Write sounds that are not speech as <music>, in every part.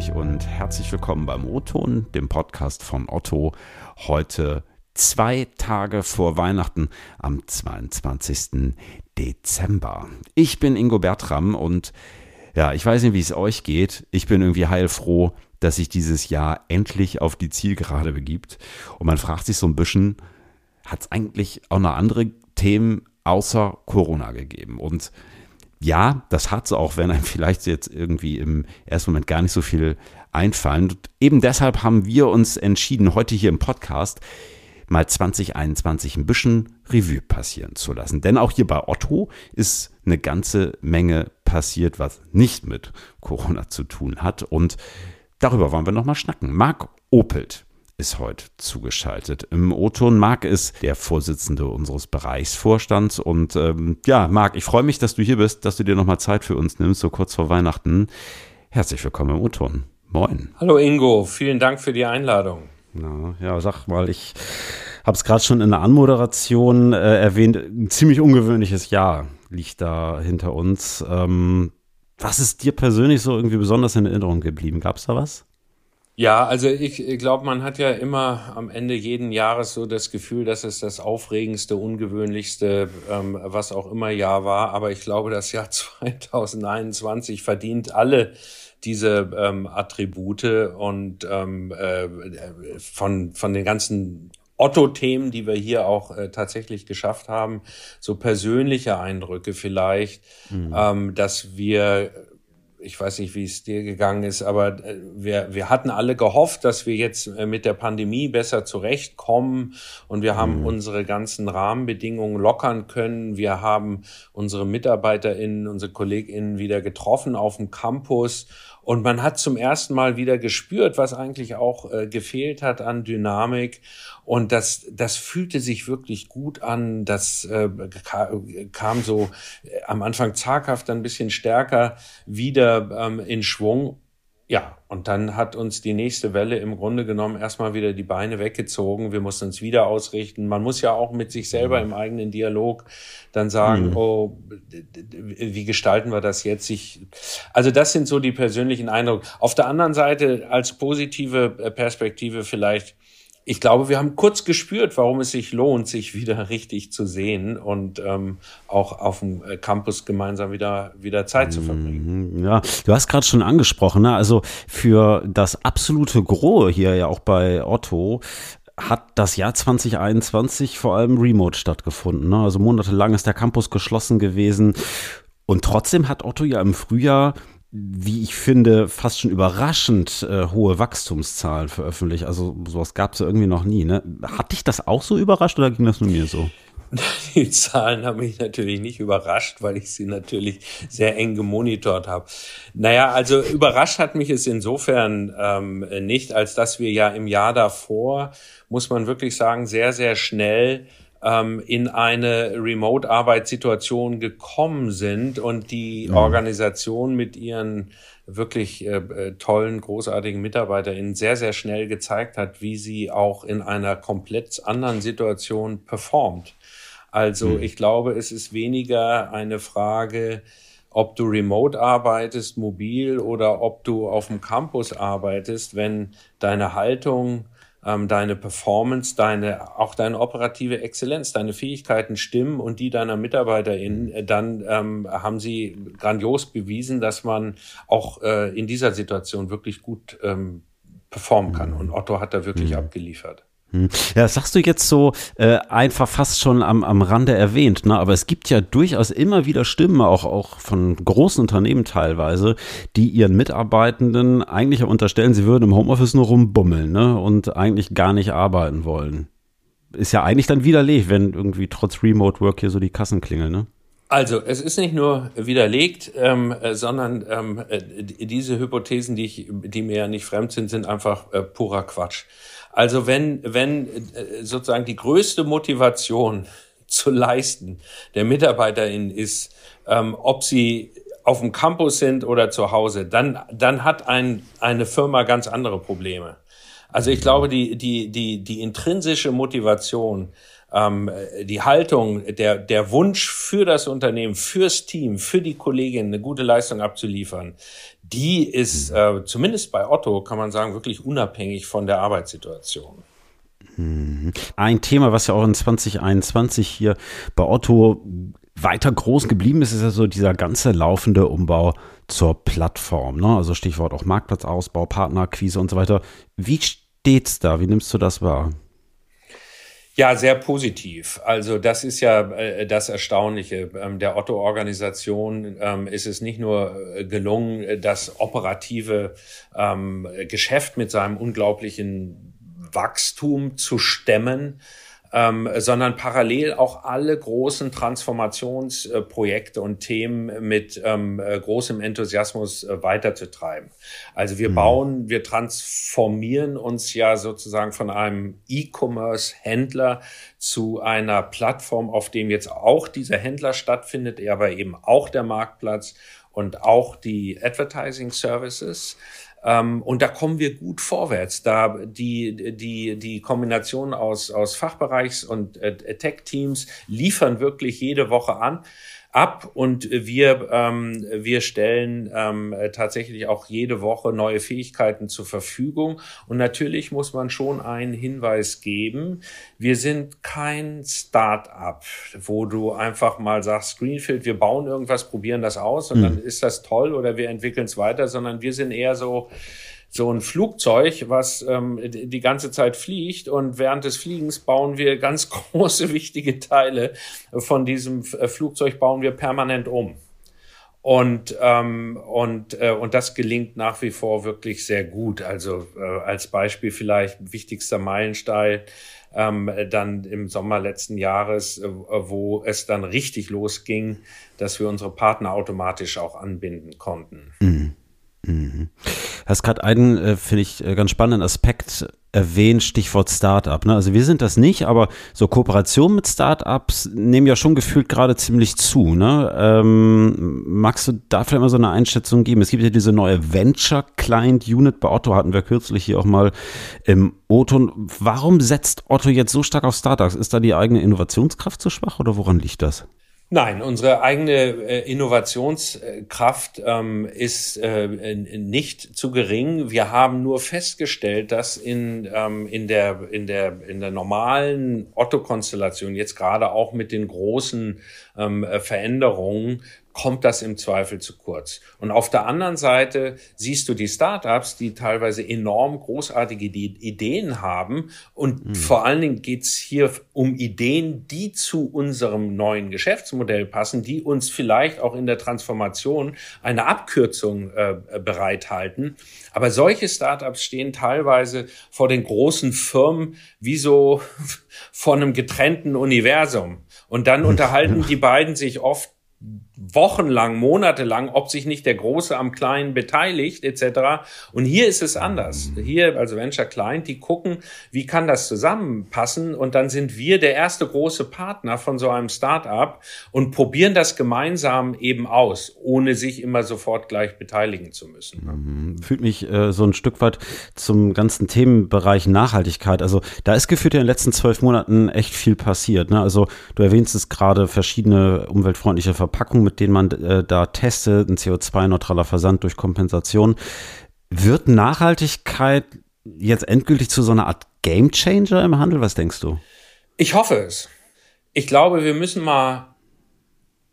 Hamburg und herzlich willkommen beim O-Ton, dem Podcast von Otto. Heute zwei Tage vor Weihnachten am 22. Dezember. Ich bin Ingo Bertram und ja, ich weiß nicht, wie es euch geht. Ich bin irgendwie heilfroh, dass sich dieses Jahr endlich auf die Zielgerade begibt. Und man fragt sich so ein bisschen, hat es eigentlich auch noch andere Themen außer Corona gegeben? Und ja, das hat es auch, wenn einem <laughs> vielleicht jetzt irgendwie im ersten Moment gar nicht so viel einfallen. Und eben deshalb haben wir uns entschieden, heute hier im Podcast mal 2021 ein bisschen Revue passieren zu lassen. Denn auch hier bei Otto ist eine ganze Menge passiert, was nicht mit Corona zu tun hat. Und darüber wollen wir nochmal schnacken. Marc Opelt ist heute zugeschaltet. Im O-Ton Marc ist der Vorsitzende unseres Bereichsvorstands. Und ähm, ja, Marc, ich freue mich, dass du hier bist, dass du dir nochmal Zeit für uns nimmst, so kurz vor Weihnachten. Herzlich willkommen im O-Ton. Moin. Hallo Ingo, vielen Dank für die Einladung. Ja, ja sag mal, ich habe es gerade schon in der Anmoderation äh, erwähnt, ein ziemlich ungewöhnliches Jahr liegt da hinter uns. Ähm, was ist dir persönlich so irgendwie besonders in Erinnerung geblieben? Gab es da was? Ja, also ich, ich glaube, man hat ja immer am Ende jeden Jahres so das Gefühl, dass es das aufregendste, ungewöhnlichste, ähm, was auch immer Jahr war. Aber ich glaube, das Jahr <laughs> 2021 verdient alle diese ähm, Attribute und ähm, äh, von, von den ganzen Otto-Themen, die wir hier auch äh, tatsächlich geschafft haben, so persönliche Eindrücke vielleicht, mhm. ähm, dass wir ich weiß nicht, wie es dir gegangen ist, aber äh, wir, wir hatten alle gehofft, dass wir jetzt äh, mit der Pandemie besser zurechtkommen und wir haben mhm. unsere ganzen Rahmenbedingungen lockern können. Wir haben unsere MitarbeiterInnen, unsere KollegInnen wieder getroffen auf dem Campus und man hat zum ersten Mal wieder gespürt, was eigentlich auch äh, gefehlt hat an Dynamik. Und das, das fühlte sich wirklich gut an. Das äh, kam so äh, am Anfang zaghaft, dann ein bisschen stärker wieder ähm, in Schwung. Ja, und dann hat uns die nächste Welle im Grunde genommen erstmal wieder die Beine weggezogen. Wir mussten uns wieder ausrichten. Man muss ja auch mit sich selber mhm. im eigenen Dialog dann sagen, mhm. oh, wie gestalten wir das jetzt? Ich, also das sind so die persönlichen Eindrücke. Auf der anderen Seite als positive äh, Perspektive vielleicht ich glaube, wir haben kurz gespürt, warum es sich lohnt, sich wieder richtig zu sehen und ähm, auch auf dem äh, Campus gemeinsam wieder, wieder Zeit zu verbringen. Mhm, ja, du hast gerade schon angesprochen, ne? also für das absolute Gros hier ja auch bei Otto hat das Jahr 2021 vor allem remote stattgefunden. Ne? Also monatelang ist der Campus geschlossen gewesen. Und trotzdem hat Otto ja im Frühjahr wie ich finde, fast schon überraschend äh, hohe Wachstumszahlen veröffentlicht. Also sowas gab es ja irgendwie noch nie. Ne? Hat dich das auch so überrascht oder ging das nur mir so? <laughs> Die Zahlen haben mich natürlich nicht überrascht, weil ich sie natürlich sehr eng gemonitort habe. Naja, also überrascht hat mich es insofern ähm, nicht, als dass wir ja im Jahr davor, muss man wirklich sagen, sehr, sehr schnell ähm, in eine Remote-Arbeitssituation gekommen sind und die mhm. Organisation mit ihren wirklich äh, äh, tollen, großartigen MitarbeiterInnen sehr, sehr schnell gezeigt hat, wie sie auch in einer komplett anderen Situation performt. Also mhm. ich glaube, es ist weniger eine Frage, ob du remote arbeitest, mobil oder ob du auf dem Campus arbeitest, wenn deine Haltung ähm, deine Performance, deine, auch deine operative Exzellenz, deine Fähigkeiten stimmen und die deiner MitarbeiterInnen, äh, dann ähm, haben sie grandios bewiesen, dass man auch äh, in dieser Situation wirklich gut ähm, performen kann. Und Otto hat da wirklich mhm. abgeliefert. Hm. Ja, das sagst du jetzt so äh, einfach fast schon am, am Rande erwähnt, ne? aber es gibt ja durchaus immer wieder Stimmen, auch, auch von großen Unternehmen teilweise, die ihren Mitarbeitenden eigentlich unterstellen, sie würden im Homeoffice nur rumbummeln ne? und eigentlich gar nicht arbeiten wollen. Ist ja eigentlich dann widerlegt, wenn irgendwie trotz Remote Work hier so die Kassen klingeln, ne? Also, es ist nicht nur widerlegt, ähm, äh, sondern ähm, äh, diese Hypothesen, die, ich, die mir ja nicht fremd sind, sind einfach äh, purer Quatsch. Also wenn, wenn äh, sozusagen die größte Motivation <laughs> zu leisten der MitarbeiterInnen ist, ähm, ob sie auf dem Campus sind oder zu Hause, dann, dann hat ein, eine Firma ganz andere Probleme. Also ich glaube, die, die, die, die intrinsische Motivation, ähm, die Haltung, der, der Wunsch für das Unternehmen, fürs Team, für die Kolleginnen eine gute Leistung abzuliefern, die ist äh, zumindest bei Otto, kann man sagen, wirklich unabhängig von der Arbeitssituation. Mhm. Ein Thema, was ja auch in 2021 hier bei Otto weiter groß geblieben ist, ist ja so dieser ganze laufende Umbau zur Plattform. Ne? Also Stichwort auch Marktplatzausbau, Partnerakquise und so weiter. Wie steht's da? Wie nimmst du das wahr? Ja, sehr positiv. Also das ist ja äh, das Erstaunliche. Ähm, der Otto-Organisation ähm, ist es nicht nur äh, gelungen, das operative ähm, Geschäft mit seinem unglaublichen Wachstum zu stemmen, ähm, sondern parallel auch alle großen Transformationsprojekte und Themen mit ähm, äh, großem Enthusiasmus äh, weiterzutreiben. Also wir mhm. bauen, wir transformieren uns ja sozusagen von einem E-Commerce-Händler zu einer Plattform, auf dem jetzt auch dieser Händler stattfindet, aber eben auch der Marktplatz und auch die Advertising Services. Ähm, und da kommen wir gut vorwärts. Da die, die, die Kombination aus, aus Fachbereichs- und äh, Tech-Teams liefern wirklich jede Woche an ab und wir, ähm, wir stellen ähm, tatsächlich auch jede Woche neue Fähigkeiten zur Verfügung. Und natürlich muss man schon einen Hinweis geben. Wir sind kein Start-up, wo du einfach mal sagst, Greenfield, wir bauen irgendwas, probieren das aus und mhm. dann ist das toll oder wir entwickeln es weiter, sondern wir sind eher so, so ein Flugzeug, was ähm, die ganze Zeit fliegt und während des Fliegens bauen wir ganz <laughs> große, wichtige Teile von diesem äh, Flugzeug bauen wir permanent um. Und, ähm, und, äh, und das gelingt nach wie vor wirklich sehr gut. Also äh, als Beispiel vielleicht wichtigster Meilenstein ähm, dann im Sommer letzten Jahres, äh, wo es dann richtig losging, dass wir unsere Partner automatisch auch anbinden konnten. Mhm. Mhm. Hast gerade einen, äh, finde ich, äh, ganz spannenden Aspekt erwähnt, Stichwort Startup. Ne? Also wir sind das nicht, aber so Kooperationen mit Startups nehmen ja schon gefühlt gerade ziemlich zu. Ne? Ähm, magst du da vielleicht mal so eine Einschätzung geben? Es gibt ja diese neue Venture Client Unit bei Otto, hatten wir kürzlich hier auch mal im Otto. Warum setzt Otto jetzt so stark auf Startups? Ist da die eigene Innovationskraft zu schwach oder woran liegt das? Nein, unsere eigene äh, Innovationskraft ähm, ist äh, nicht zu gering. Wir haben nur festgestellt, dass in, ähm, in, der, in, der, in der normalen Otto-Konstellation, jetzt gerade auch mit den großen ähm, Veränderungen, kommt das im Zweifel zu kurz. Und auf der anderen Seite siehst du die Startups, die teilweise enorm großartige Ideen haben. Und mhm. vor allen Dingen geht's hier um Ideen, die zu unserem neuen Geschäftsmodell passen, die uns vielleicht auch in der Transformation eine Abkürzung äh, bereithalten. Aber solche Startups stehen teilweise vor den großen Firmen wie so <laughs> vor einem getrennten Universum. Und dann unterhalten die beiden sich oft wochenlang, monatelang, ob sich nicht der Große am Kleinen beteiligt, etc. Und hier ist es anders. Hier, also Venture Client, die gucken, wie kann das zusammenpassen? Und dann sind wir der erste große Partner von so einem Startup und probieren das gemeinsam eben aus, ohne sich immer sofort gleich beteiligen zu müssen. Mhm. Fühlt mich äh, so ein Stück weit zum ganzen Themenbereich Nachhaltigkeit. Also da ist gefühlt in den letzten zwölf Monaten echt viel passiert. Ne? Also du erwähnst es gerade, verschiedene umweltfreundliche Verpackungen mit denen man äh, da testet, ein CO2-neutraler Versand durch Kompensation. Wird Nachhaltigkeit jetzt endgültig zu so einer Art Gamechanger im Handel? Was denkst du? Ich hoffe es. Ich glaube, wir müssen mal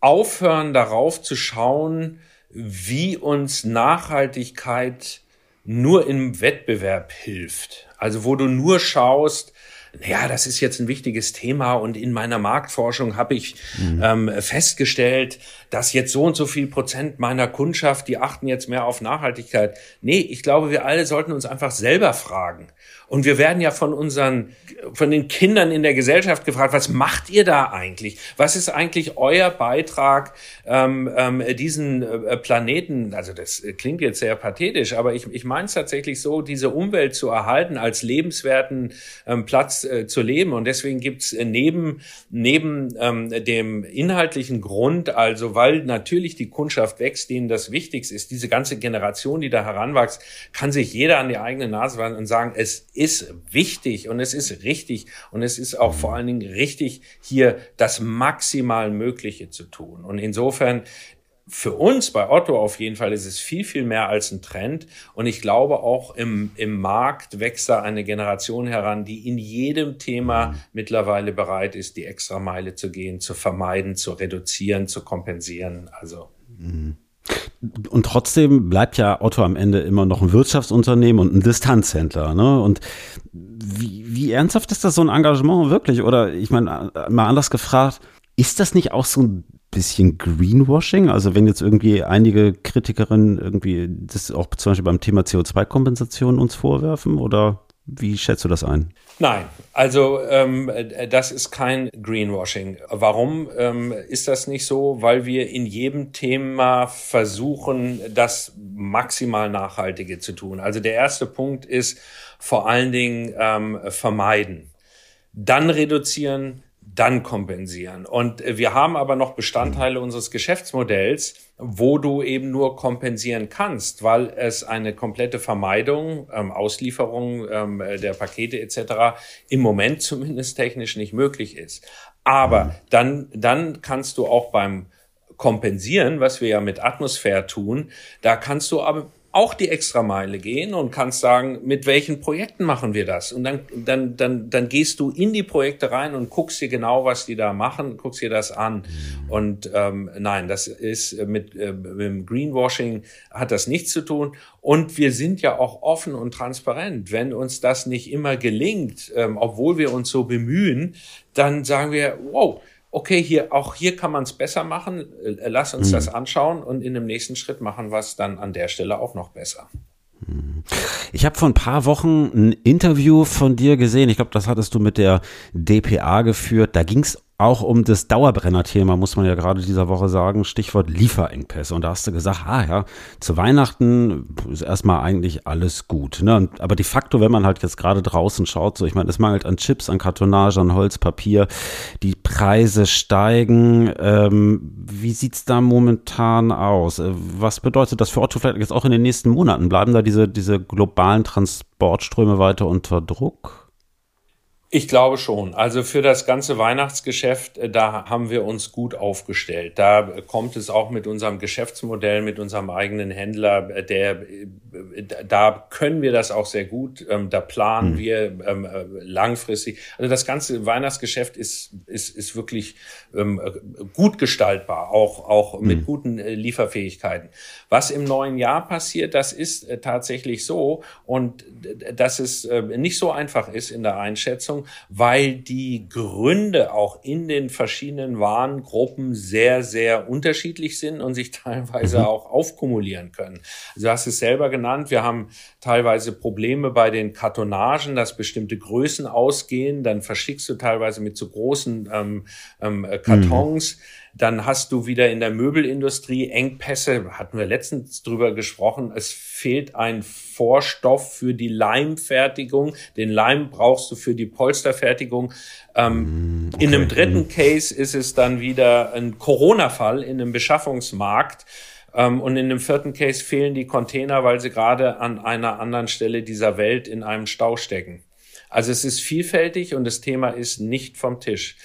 aufhören, darauf zu schauen, wie uns Nachhaltigkeit nur im Wettbewerb hilft. Also wo du nur schaust, ja, das ist jetzt ein wichtiges Thema und in meiner Marktforschung habe ich mhm. ähm, festgestellt, dass jetzt so und so viel Prozent meiner Kundschaft, die achten jetzt mehr auf Nachhaltigkeit. Nee, ich glaube, wir alle sollten uns einfach selber fragen. Und wir werden ja von unseren, von den Kindern in der Gesellschaft gefragt, was macht ihr da eigentlich? Was ist eigentlich euer Beitrag, ähm, ähm, diesen äh, Planeten, also das klingt jetzt sehr pathetisch, aber ich, ich meine es tatsächlich so, diese Umwelt zu erhalten, als lebenswerten ähm, Platz das äh, zu leben. Und deswegen gibt's äh, neben, neben ähm, dem inhaltlichen Grund, also weil natürlich die Kundschaft wächst, denen das Wichtigste ist, diese ganze Generation, die da heranwächst, kann sich jeder an die eigene Nase fassen und sagen, es ist wichtig und es ist richtig und es ist auch vor allen Dingen richtig, hier das maximal Mögliche zu tun. Und insofern für uns bei Otto auf jeden Fall ist es viel, viel mehr als ein Trend. Und ich glaube auch im, im Markt wächst da eine Generation heran, die in jedem Thema mhm. mittlerweile bereit ist, die extra Meile zu gehen, zu vermeiden, zu reduzieren, zu kompensieren. Also. Mhm. Und trotzdem bleibt ja Otto am Ende immer noch ein Wirtschaftsunternehmen und ein Distanzhändler. Ne? Und wie, wie ernsthaft ist das so ein Engagement wirklich? Oder ich meine, mal anders gefragt, ist das nicht auch so ein bisschen Greenwashing? Also wenn jetzt irgendwie einige Kritikerinnen irgendwie das auch zum Beispiel beim Thema CO2-Kompensation uns vorwerfen oder wie schätzt du das ein? Nein, also ähm, das ist kein Greenwashing. Warum ähm, ist das nicht so? Weil wir in jedem Thema versuchen, das maximal Nachhaltige zu tun. Also der erste Punkt ist vor allen Dingen ähm, vermeiden, dann reduzieren, dann kompensieren. Und äh, wir haben aber noch Bestandteile unseres Geschäftsmodells, wo du eben nur kompensieren kannst, weil es eine komplette Vermeidung, ähm, Auslieferung ähm, der Pakete etc. im Moment zumindest technisch nicht möglich ist. Aber dann, dann kannst du auch beim Kompensieren, was wir ja mit Atmosphäre tun, da kannst du aber auch die Extrameile gehen und kannst sagen, mit welchen Projekten machen wir das? Und dann, dann, dann, dann gehst du in die Projekte rein und guckst dir genau, was die da machen, guckst dir das an. Und ähm, nein, das ist äh, mit, äh, mit dem Greenwashing hat das nichts zu tun. Und wir sind ja auch offen und transparent. Wenn uns das nicht immer gelingt, ähm, obwohl wir uns so bemühen, dann sagen wir, wow, okay, hier, auch hier kann man es besser machen, äh, lass uns mhm. das anschauen und in dem nächsten Schritt machen wir es dann an der Stelle auch noch besser. Mhm. Ich habe vor ein paar Wochen ein Interview von dir gesehen. Ich glaube, das hattest du mit der DPA geführt. Da ging es auch um das Dauerbrenner-Thema, muss man ja gerade dieser Woche sagen, Stichwort Lieferengpässe. Und da hast du gesagt, ah ja, zu Weihnachten ist erstmal eigentlich alles gut. Ne? aber de facto, wenn man halt jetzt gerade draußen schaut, so ich meine, es mangelt an Chips, an Kartonage, an Holz, Papier, die Preise steigen. Ähm, wie sieht's da momentan aus? Äh, was bedeutet das für Otto vielleicht jetzt auch in den nächsten Monaten? Bleiben da diese, diese globalen Transportströme weiter unter Druck? Ich glaube schon. Also für das ganze Weihnachtsgeschäft, äh, da haben wir uns gut aufgestellt. Da kommt es auch mit unserem Geschäftsmodell, mit unserem eigenen Händler, äh, der, äh, da können wir das auch sehr gut. Ähm, da planen mhm. wir ähm, langfristig. Also das ganze Weihnachtsgeschäft ist, ist, ist wirklich ähm, gut gestaltbar, auch, auch mit mhm. guten Lieferfähigkeiten. Was im neuen Jahr passiert, das ist tatsächlich so und dass es nicht so einfach ist in der Einschätzung weil die Gründe auch in den verschiedenen Warengruppen sehr, sehr unterschiedlich sind und sich teilweise mhm. auch aufkumulieren können. Du hast es selber genannt, wir haben teilweise Probleme bei den Kartonagen, dass bestimmte Größen ausgehen, dann verschickst du teilweise mit zu großen ähm, ähm, Kartons. Mhm dann hast du wieder in der Möbelindustrie Engpässe, hatten wir letztens drüber gesprochen. Es fehlt ein Vorstoff für die Leimfertigung. Den Leim brauchst du für die Polsterfertigung. Ähm, okay. In einem dritten mhm. Case ist es dann wieder ein Corona-Fall in einem Beschaffungsmarkt. Ähm, und in dem vierten Case fehlen die Container, weil sie gerade an einer anderen Stelle dieser Welt in einem Stau stecken. Also es ist vielfältig und das Thema ist nicht vom Tisch.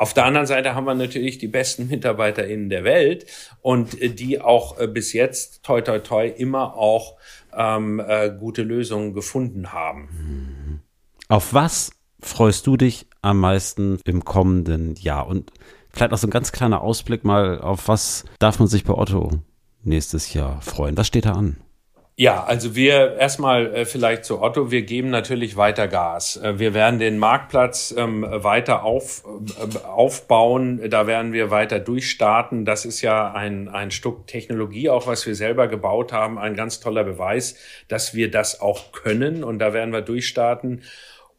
Auf der anderen Seite haben wir natürlich die besten MitarbeiterInnen der Welt und äh, die auch äh, bis jetzt, toi, toi, toi, immer auch ähm, äh, gute Lösungen gefunden haben. Auf was freust du dich am meisten im kommenden Jahr? Und vielleicht auch so ein ganz kleiner Ausblick mal, auf was darf man sich bei Otto nächstes Jahr freuen? Was steht da an? Ja, also wir erstmal äh, vielleicht zu Otto, wir geben natürlich weiter Gas. Äh, wir werden den Marktplatz ähm, weiter auf, äh, aufbauen, da werden wir weiter durchstarten. Das ist ja ein, ein Stück Technologie, auch was wir selber gebaut haben, ein ganz toller Beweis, dass wir das auch können und da werden wir durchstarten.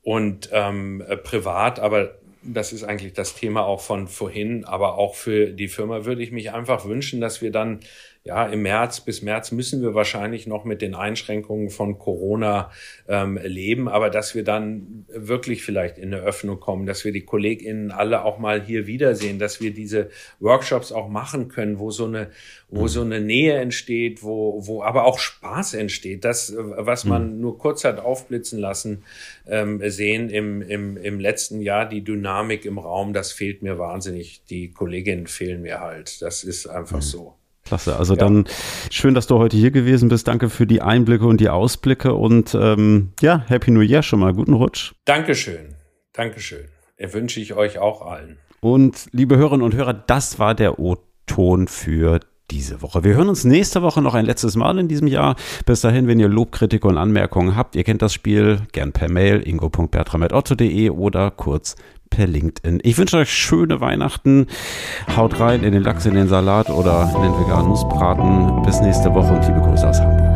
Und ähm, privat, aber das ist eigentlich das Thema auch von vorhin, aber auch für die Firma würde ich mich einfach wünschen, dass wir dann ja, im März bis März müssen wir wahrscheinlich noch mit den Einschränkungen von Corona ähm, leben, aber dass wir dann wirklich vielleicht in eine Öffnung kommen, dass wir die KollegInnen alle auch mal hier wiedersehen, dass wir diese Workshops auch machen können, wo so eine, wo so eine Nähe entsteht, wo, wo aber auch Spaß entsteht. Das, was man mhm. nur kurz hat aufblitzen lassen, ähm, sehen im, im, im letzten Jahr, die Dynamik im Raum, das fehlt mir wahnsinnig. Die Kolleginnen fehlen mir halt. Das ist einfach mhm. so. Klasse. Also ja. dann schön, dass du heute hier gewesen bist. Danke für die Einblicke und die Ausblicke und ähm, ja, Happy New Year schon mal. Guten Rutsch. Dankeschön. Dankeschön. Er wünsche ich euch auch allen. Und liebe Hörerinnen und Hörer, das war der O-Ton für diese Woche. Wir hören uns nächste Woche noch ein letztes Mal in diesem Jahr. Bis dahin, wenn ihr Lobkritik und Anmerkungen habt, ihr kennt das Spiel, gern per Mail ingo.bertram.otto.de oder kurz per LinkedIn. Ich wünsche euch schöne Weihnachten. Haut rein in den Lachs, in den Salat oder in den veganen Nussbraten. Bis nächste Woche und liebe Grüße aus Hamburg.